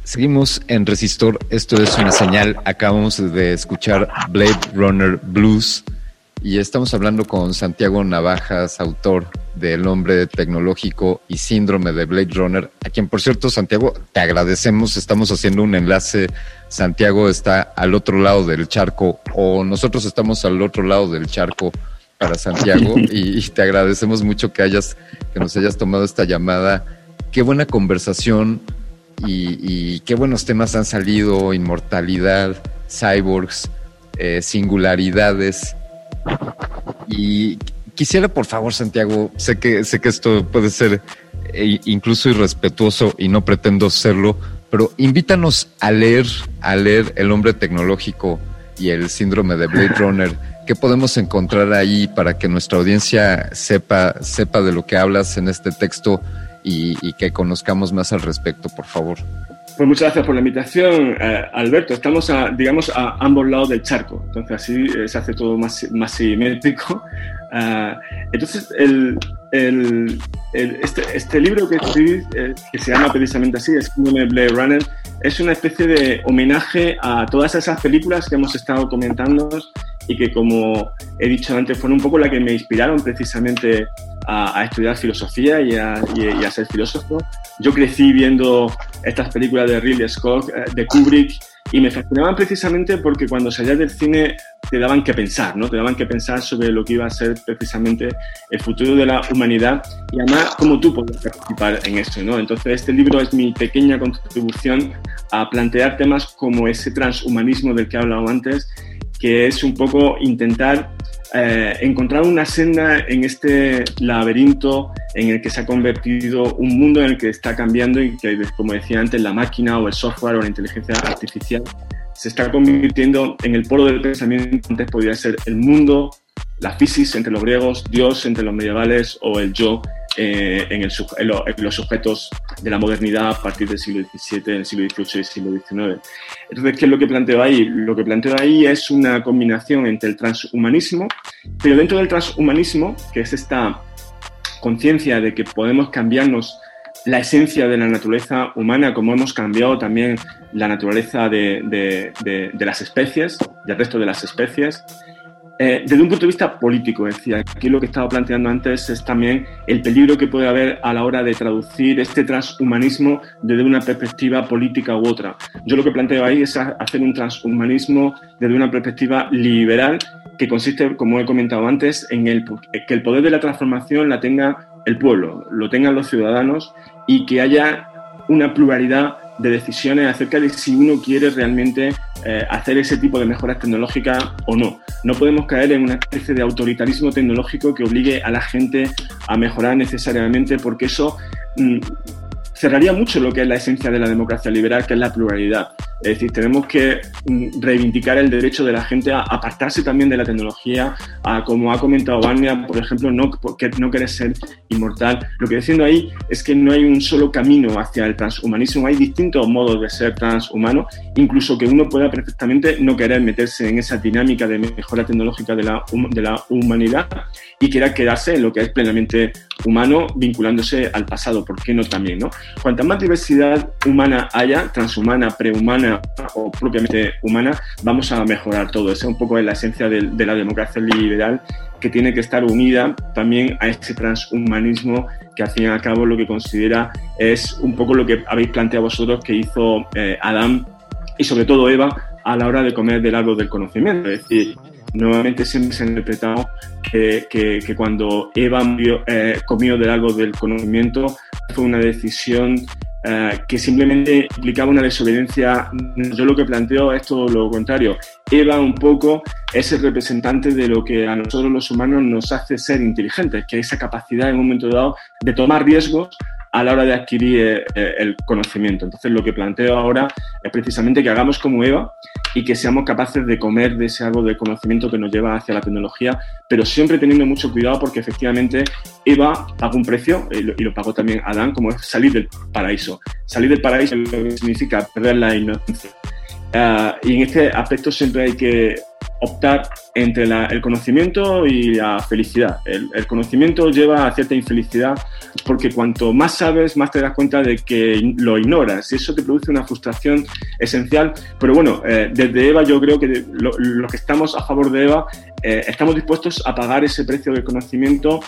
Seguimos en Resistor, esto es una señal, acabamos de escuchar Blade Runner Blues y estamos hablando con Santiago Navajas, autor del Hombre Tecnológico y Síndrome de Blade Runner, a quien por cierto Santiago te agradecemos, estamos haciendo un enlace, Santiago está al otro lado del charco o nosotros estamos al otro lado del charco para Santiago y, te agradecemos mucho que hayas, que nos hayas tomado esta llamada. Qué buena conversación y, qué buenos temas han salido, inmortalidad, cyborgs, eh, singularidades. Y quisiera, por favor, Santiago, sé que, sé que esto puede ser eh, incluso irrespetuoso y no pretendo serlo, pero invítanos a leer, a leer El hombre tecnológico y el síndrome de Blade Runner. ¿Qué podemos encontrar ahí para que nuestra audiencia sepa, sepa de lo que hablas en este texto y, que conozcamos más al respecto, por favor. Pues muchas gracias por la invitación, eh, Alberto. Estamos, a, digamos, a ambos lados del charco, entonces así eh, se hace todo más, más simétrico. Ah, entonces, el, el, este, este, libro que escribí, eh, que se llama precisamente así, es Blade Runner, es una especie de homenaje a todas esas películas que hemos estado comentando y que, como he dicho antes, fueron un poco las que me inspiraron precisamente a, estudiar filosofía y a, ser filósofo. Yo crecí viendo estas películas de Ridley Scott, eh, de Kubrick, y me fascinaban precisamente porque cuando salías del cine te daban que pensar, ¿no? Te daban que pensar sobre lo que iba a ser precisamente el futuro de la humanidad y además cómo tú podías participar en eso, ¿no? Entonces este libro es mi pequeña contribución a plantear temas como ese transhumanismo del que he hablado antes, que es un poco intentar eh, encontrar una senda en este laberinto en el que se ha convertido un mundo en el que está cambiando y que, como decía antes, la máquina o el software o la inteligencia artificial se está convirtiendo en el polo del pensamiento. Antes podría ser el mundo, la física entre los griegos, Dios entre los medievales o el yo eh, en, los sujetos de la modernidad a partir del siglo XVII, del siglo XVIII y del siglo XIX. Entonces, ¿qué es lo que planteo ahí? Lo que planteo ahí es una combinación entre el transhumanismo, pero dentro del transhumanismo, que es esta conciencia de que podemos cambiarnos la esencia de la naturaleza humana, como hemos cambiado también la naturaleza de, de, las especies y el resto de las especies, eh, desde un punto de vista político, decía, aquí lo que estaba planteando antes es también el peligro que puede haber a la hora de traducir este transhumanismo desde una perspectiva política u otra. Yo lo que planteo ahí es hacer un transhumanismo desde una perspectiva liberal que consiste, como he comentado antes, en el, que el poder de la transformación la tenga el pueblo, lo tengan los ciudadanos y que haya una pluralidad de decisiones acerca de si uno quiere realmente eh, hacer ese tipo de mejoras tecnológicas o no. No podemos caer en una especie de autoritarismo tecnológico que obligue a la gente a mejorar necesariamente porque eso mm, cerraría mucho lo que es la esencia de la democracia liberal, que es la pluralidad. Es decir, tenemos que mm, reivindicar el derecho de la gente a apartarse también de la tecnología, a, como ha comentado Vania, por ejemplo, no, no querer ser inmortal. Lo que diciendo ahí es que no hay un solo camino hacia el transhumanismo, hay distintos modos de ser transhumano, incluso que uno pueda perfectamente no querer meterse en esa dinámica de mejora tecnológica de la, de la humanidad y quiera quedarse en lo que es plenamente humano, vinculándose al pasado, ¿por qué no también? ¿no? Cuanta más diversidad humana haya, transhumana, prehumana, o propiamente humana, vamos a mejorar todo. Esa es un poco la esencia de, la democracia liberal que tiene que estar unida también a ese transhumanismo que al fin y al cabo lo que considera es un poco lo que habéis planteado vosotros que hizo eh, Adán y sobre todo Eva a la hora de comer del árbol del conocimiento. Es decir, nuevamente siempre se ha interpretado que, que, cuando Eva eh, comió del árbol del conocimiento fue una decisión eh, que simplemente implicaba una desobediencia. Yo lo que planteo es todo lo contrario. Eva un poco es el representante de lo que a nosotros los humanos nos hace ser inteligentes, que es esa capacidad en un momento dado de tomar riesgos a la hora de adquirir eh, eh, el conocimiento. Entonces, lo que planteo ahora es precisamente que hagamos como Eva y que seamos capaces de comer de ese árbol de conocimiento que nos lleva hacia la tecnología, pero siempre teniendo mucho cuidado porque efectivamente Eva pagó un precio y lo, pagó también Adán, como es salir del paraíso. Salir del paraíso lo que significa perder la inocencia. Ah, y en este aspecto siempre hay que optar entre el conocimiento y la felicidad. El, conocimiento lleva a cierta infelicidad porque cuanto más sabes, más te das cuenta de que lo ignoras y eso te produce una frustración esencial. Pero bueno, eh, desde Eva yo creo que los lo que estamos a favor de Eva eh, estamos dispuestos a pagar ese precio del conocimiento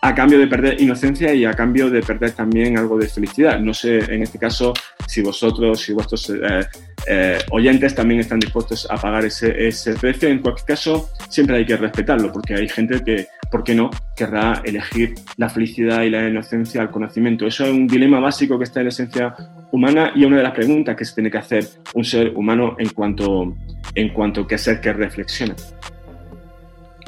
a cambio de perder inocencia y a cambio de perder también algo de felicidad. No sé, en este caso, si vosotros, si vuestros eh, eh, oyentes también están dispuestos a pagar ese, precio. En cualquier caso, siempre hay que respetarlo, porque hay gente que, ¿por qué no?, querrá elegir la felicidad y la inocencia al conocimiento. Eso es un dilema básico que está en la esencia humana y una de las preguntas que se tiene que hacer un ser humano en cuanto, en cuanto que ser que reflexiona.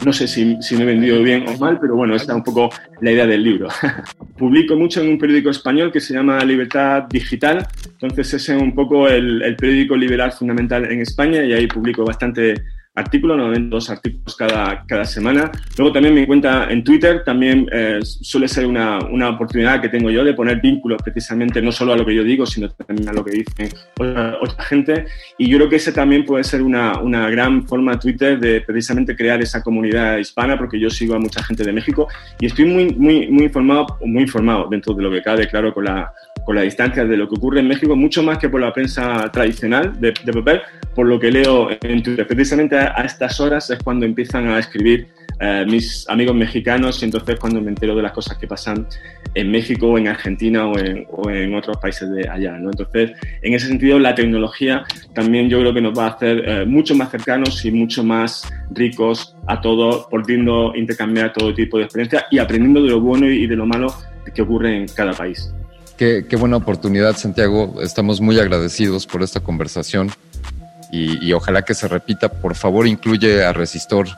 No sé si, me he vendido bien o mal, pero bueno, esta es un poco la idea del libro. Publico mucho en un periódico español que se llama Libertad Digital, entonces ese es un poco el, el periódico liberal fundamental en España y ahí publico bastante artículos, normalmente dos artículos cada, cada semana. Luego también me cuenta en Twitter, también eh, suele ser una, una, oportunidad que tengo yo de poner vínculos precisamente no solo a lo que yo digo, sino también a lo que dicen otra, otra gente. Y yo creo que ese también puede ser una, una, gran forma Twitter de precisamente crear esa comunidad hispana, porque yo sigo a mucha gente de México y estoy muy, muy, muy informado, muy informado dentro de lo que cabe, claro, con la, con la distancia de lo que ocurre en México, mucho más que por la prensa tradicional de, papel, por lo que leo en Twitter. Precisamente a, estas horas es cuando empiezan a escribir eh, mis amigos mexicanos y entonces cuando me entero de las cosas que pasan en México en Argentina o en, o en otros países de allá. ¿no? Entonces, en ese sentido, la tecnología también yo creo que nos va a hacer eh, mucho más cercanos y mucho más ricos a todos, pudiendo intercambiar todo tipo de experiencias y aprendiendo de lo bueno y de lo malo que ocurre en cada país. Qué, qué buena oportunidad, Santiago. Estamos muy agradecidos por esta conversación y, ojalá que se repita. Por favor, incluye a Resistor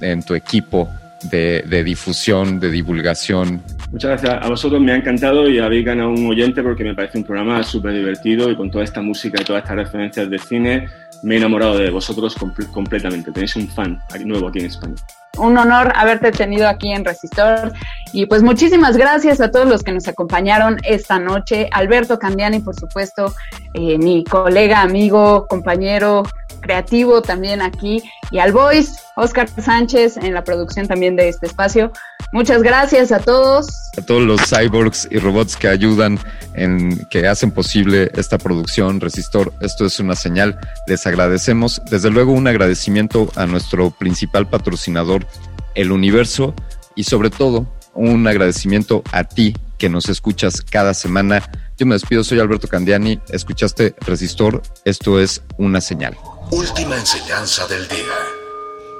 en tu equipo de, de, difusión, de divulgación. Muchas gracias a vosotros, me ha encantado y habéis ganado un oyente porque me parece un programa súper divertido y con toda esta música y todas estas referencias de cine me he enamorado de vosotros completamente. Tenéis un fan nuevo aquí en España un honor haberte tenido aquí en Resistor. Y pues muchísimas gracias a todos los que nos acompañaron esta noche. Alberto Candiani, por supuesto, eh, mi colega, amigo, compañero creativo también aquí. Y al Voice, Oscar Sánchez, en la producción también de este espacio. Muchas gracias a todos. A todos los cyborgs y robots que ayudan en que hacen posible esta producción Resistor. Esto es una señal. Les agradecemos. Desde luego un agradecimiento a nuestro principal patrocinador, El Universo, y sobre todo un agradecimiento a ti que nos escuchas cada semana. Yo me despido, soy Alberto Candiani. Escuchaste Resistor. Esto es una señal. Última enseñanza del día.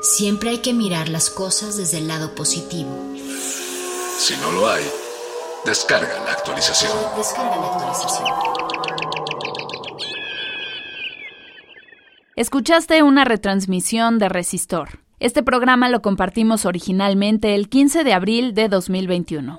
Siempre hay que mirar las cosas desde el lado positivo. Si no lo hay, descarga la actualización. Descarga la actualización. Escuchaste una retransmisión de Resistor. Este programa lo compartimos originalmente el 15 de abril de 2021.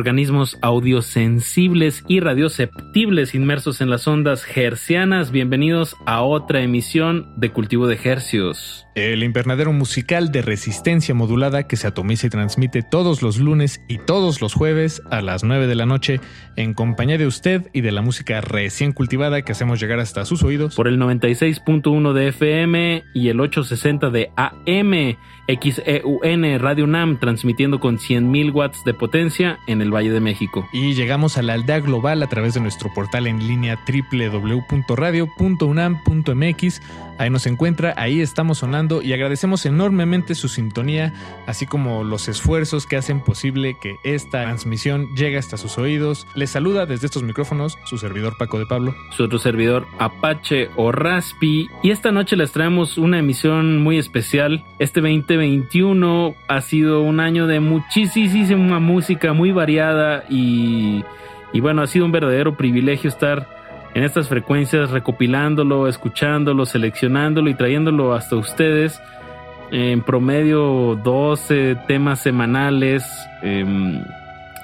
Organismos audiosensibles y inmersos en las ondas hercianas. Bienvenidos a otra emisión de Cultivo de Hercios. El invernadero musical de resistencia modulada que se atomiza y transmite todos los lunes y todos los jueves a las 9 de la noche en compañía de usted y de la música recién cultivada que hacemos llegar hasta sus oídos. Por el 96.1 de FM y el 860 de AM. XEUN Radio NAM transmitiendo con 100.000 watts de potencia en el Valle de México. Y llegamos a la aldea global a través de nuestro portal en línea www.radio.unam.mx. Ahí nos encuentra, ahí estamos sonando y agradecemos enormemente su sintonía, así como los esfuerzos que hacen posible que esta transmisión llegue hasta sus oídos. Les saluda desde estos micrófonos su servidor Paco de Pablo. Su otro servidor Apache o Raspi. Y esta noche les traemos una emisión muy especial. Este 2021 ha sido un año de muchísima música muy variada y, y bueno, ha sido un verdadero privilegio estar en estas frecuencias recopilándolo, escuchándolo, seleccionándolo y trayéndolo hasta ustedes. En promedio 12 temas semanales. Em,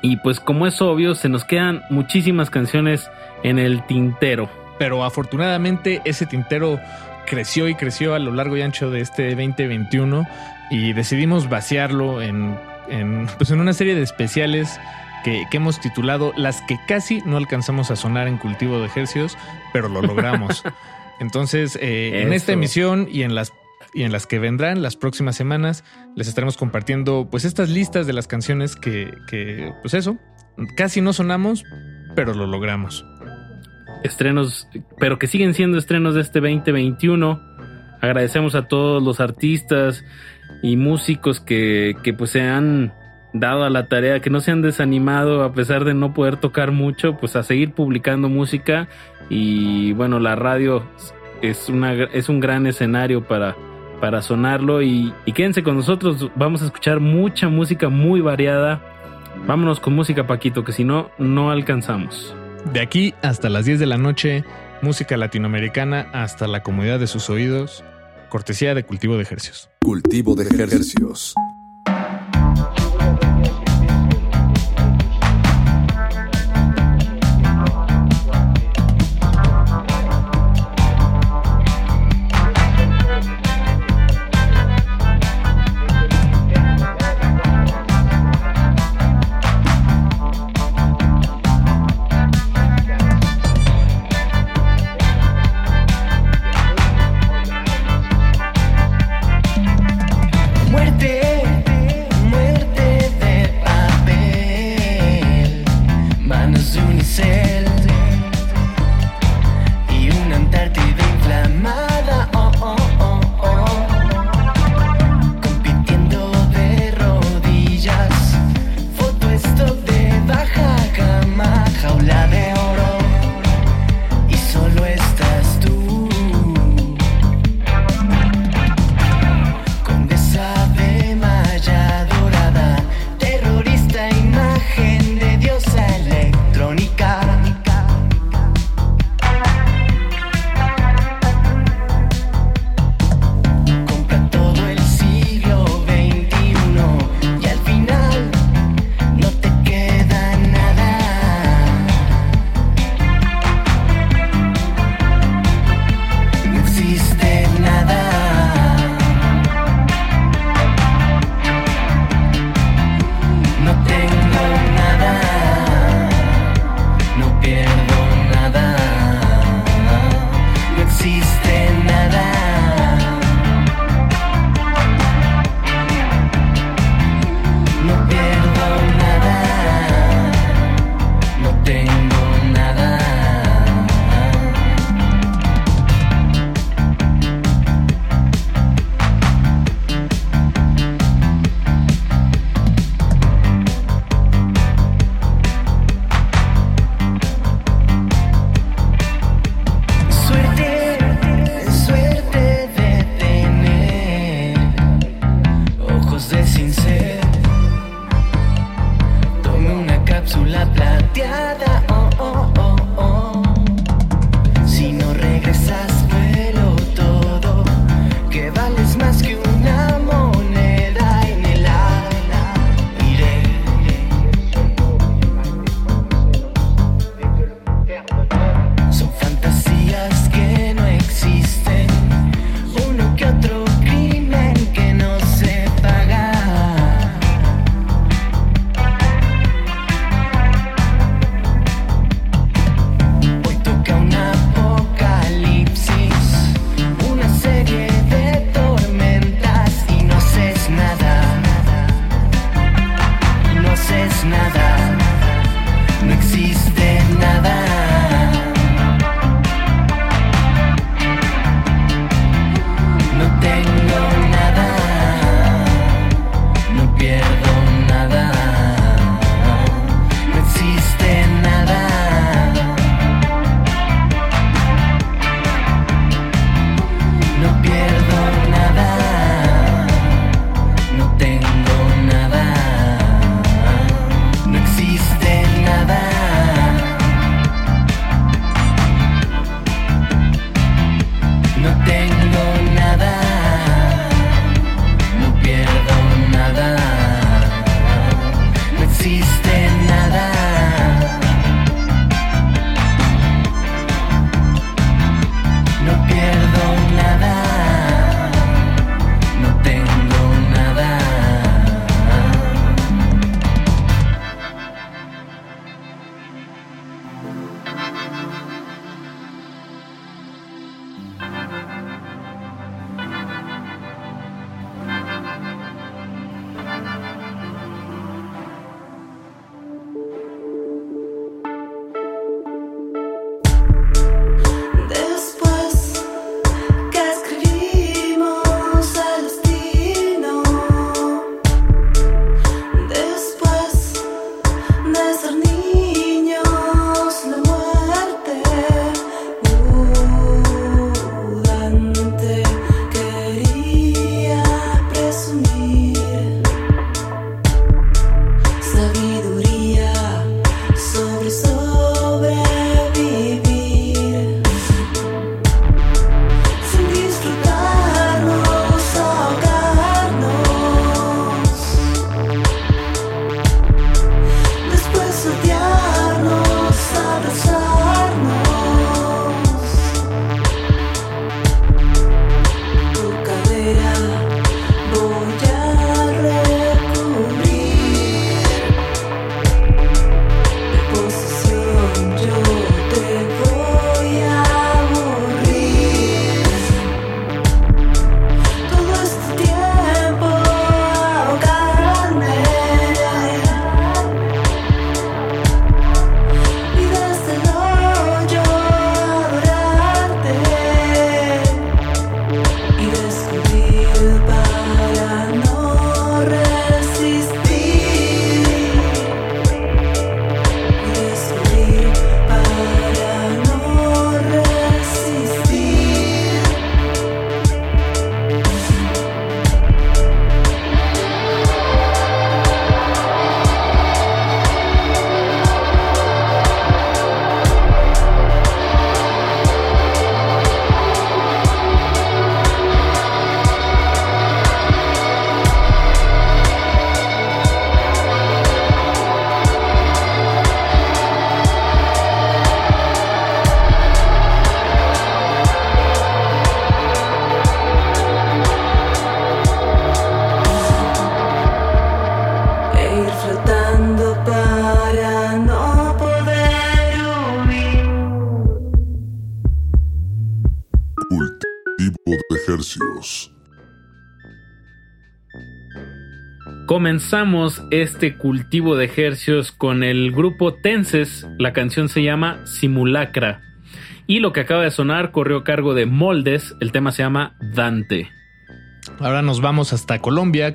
y pues como es obvio, se nos quedan muchísimas canciones en el tintero. Pero afortunadamente ese tintero creció y creció a lo largo y ancho de este 2021 y decidimos vaciarlo en, en, pues en una serie de especiales que, hemos titulado Las que casi no alcanzamos a sonar en cultivo de ejercicios, pero lo logramos. Entonces, eh, en esta emisión y en las y en las que vendrán las próximas semanas les estaremos compartiendo pues estas listas de las canciones que, que pues eso, casi no sonamos, pero lo logramos. Estrenos, pero que siguen siendo estrenos de este 2021. Agradecemos a todos los artistas y músicos que, que pues se han dado a la tarea, que no se han desanimado a pesar de no poder tocar mucho, pues a seguir publicando música y bueno, la radio es, una, es un gran escenario para, para sonarlo y, y quédense con nosotros, vamos a escuchar mucha música muy variada. Vámonos con música Paquito, que si no, no alcanzamos. De aquí hasta las 10 de la noche, música latinoamericana hasta la comodidad de sus oídos, cortesía de cultivo de ejercicios. Cultivo de ejercicios. comenzamos este cultivo de ejercios con el grupo Tenses. La canción se llama Simulacra. Y lo que acaba de sonar corrió a cargo de Moldes. El tema se llama Dante. Ahora nos vamos hasta Colombia